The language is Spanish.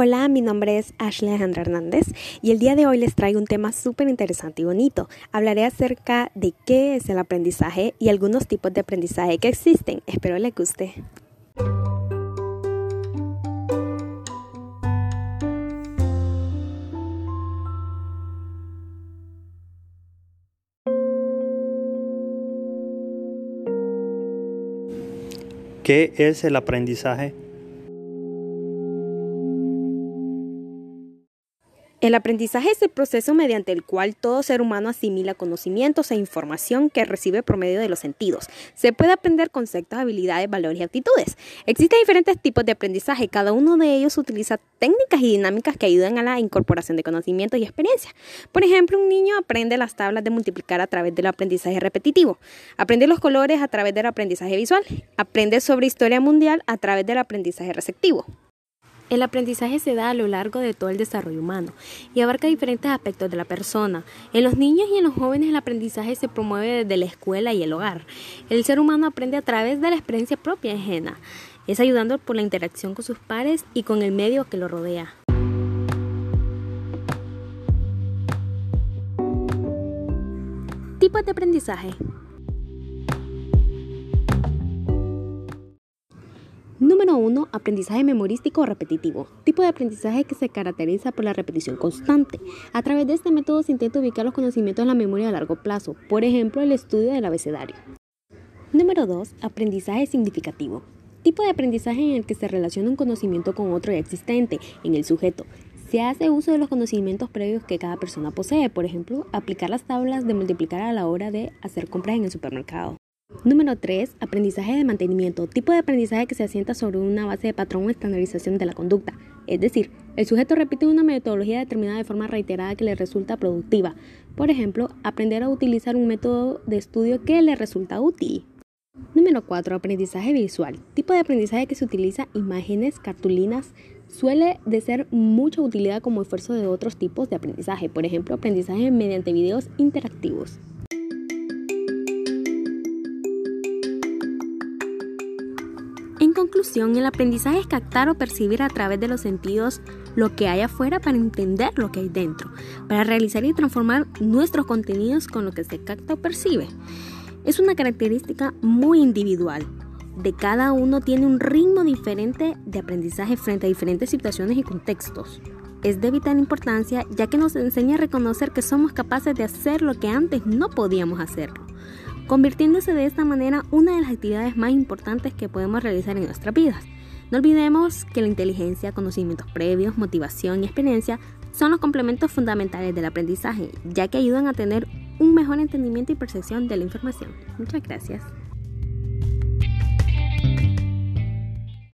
Hola, mi nombre es Ashley Alejandra Hernández y el día de hoy les traigo un tema súper interesante y bonito. Hablaré acerca de qué es el aprendizaje y algunos tipos de aprendizaje que existen. Espero les guste. ¿Qué es el aprendizaje? El aprendizaje es el proceso mediante el cual todo ser humano asimila conocimientos e información que recibe por medio de los sentidos. Se puede aprender conceptos, habilidades, valores y actitudes. Existen diferentes tipos de aprendizaje, cada uno de ellos utiliza técnicas y dinámicas que ayudan a la incorporación de conocimientos y experiencia. Por ejemplo, un niño aprende las tablas de multiplicar a través del aprendizaje repetitivo, aprende los colores a través del aprendizaje visual, aprende sobre historia mundial a través del aprendizaje receptivo. El aprendizaje se da a lo largo de todo el desarrollo humano y abarca diferentes aspectos de la persona. En los niños y en los jóvenes el aprendizaje se promueve desde la escuela y el hogar. El ser humano aprende a través de la experiencia propia ajena. Es ayudando por la interacción con sus pares y con el medio que lo rodea. Tipos de aprendizaje. Número 1. Aprendizaje memorístico o repetitivo. Tipo de aprendizaje que se caracteriza por la repetición constante. A través de este método se intenta ubicar los conocimientos en la memoria a largo plazo, por ejemplo, el estudio del abecedario. Número 2. Aprendizaje significativo. Tipo de aprendizaje en el que se relaciona un conocimiento con otro ya existente en el sujeto. Se hace uso de los conocimientos previos que cada persona posee, por ejemplo, aplicar las tablas de multiplicar a la hora de hacer compras en el supermercado. Número 3. Aprendizaje de mantenimiento. Tipo de aprendizaje que se asienta sobre una base de patrón o estandarización de la conducta. Es decir, el sujeto repite una metodología determinada de forma reiterada que le resulta productiva. Por ejemplo, aprender a utilizar un método de estudio que le resulta útil. Número 4. Aprendizaje visual. Tipo de aprendizaje que se utiliza imágenes, cartulinas, suele de ser mucha utilidad como esfuerzo de otros tipos de aprendizaje, por ejemplo, aprendizaje mediante videos interactivos. Conclusión, el aprendizaje es captar o percibir a través de los sentidos lo que hay afuera para entender lo que hay dentro, para realizar y transformar nuestros contenidos con lo que se capta o percibe. Es una característica muy individual. De cada uno tiene un ritmo diferente de aprendizaje frente a diferentes situaciones y contextos. Es de vital importancia ya que nos enseña a reconocer que somos capaces de hacer lo que antes no podíamos hacerlo convirtiéndose de esta manera una de las actividades más importantes que podemos realizar en nuestras vidas. No olvidemos que la inteligencia, conocimientos previos, motivación y experiencia son los complementos fundamentales del aprendizaje, ya que ayudan a tener un mejor entendimiento y percepción de la información. Muchas gracias.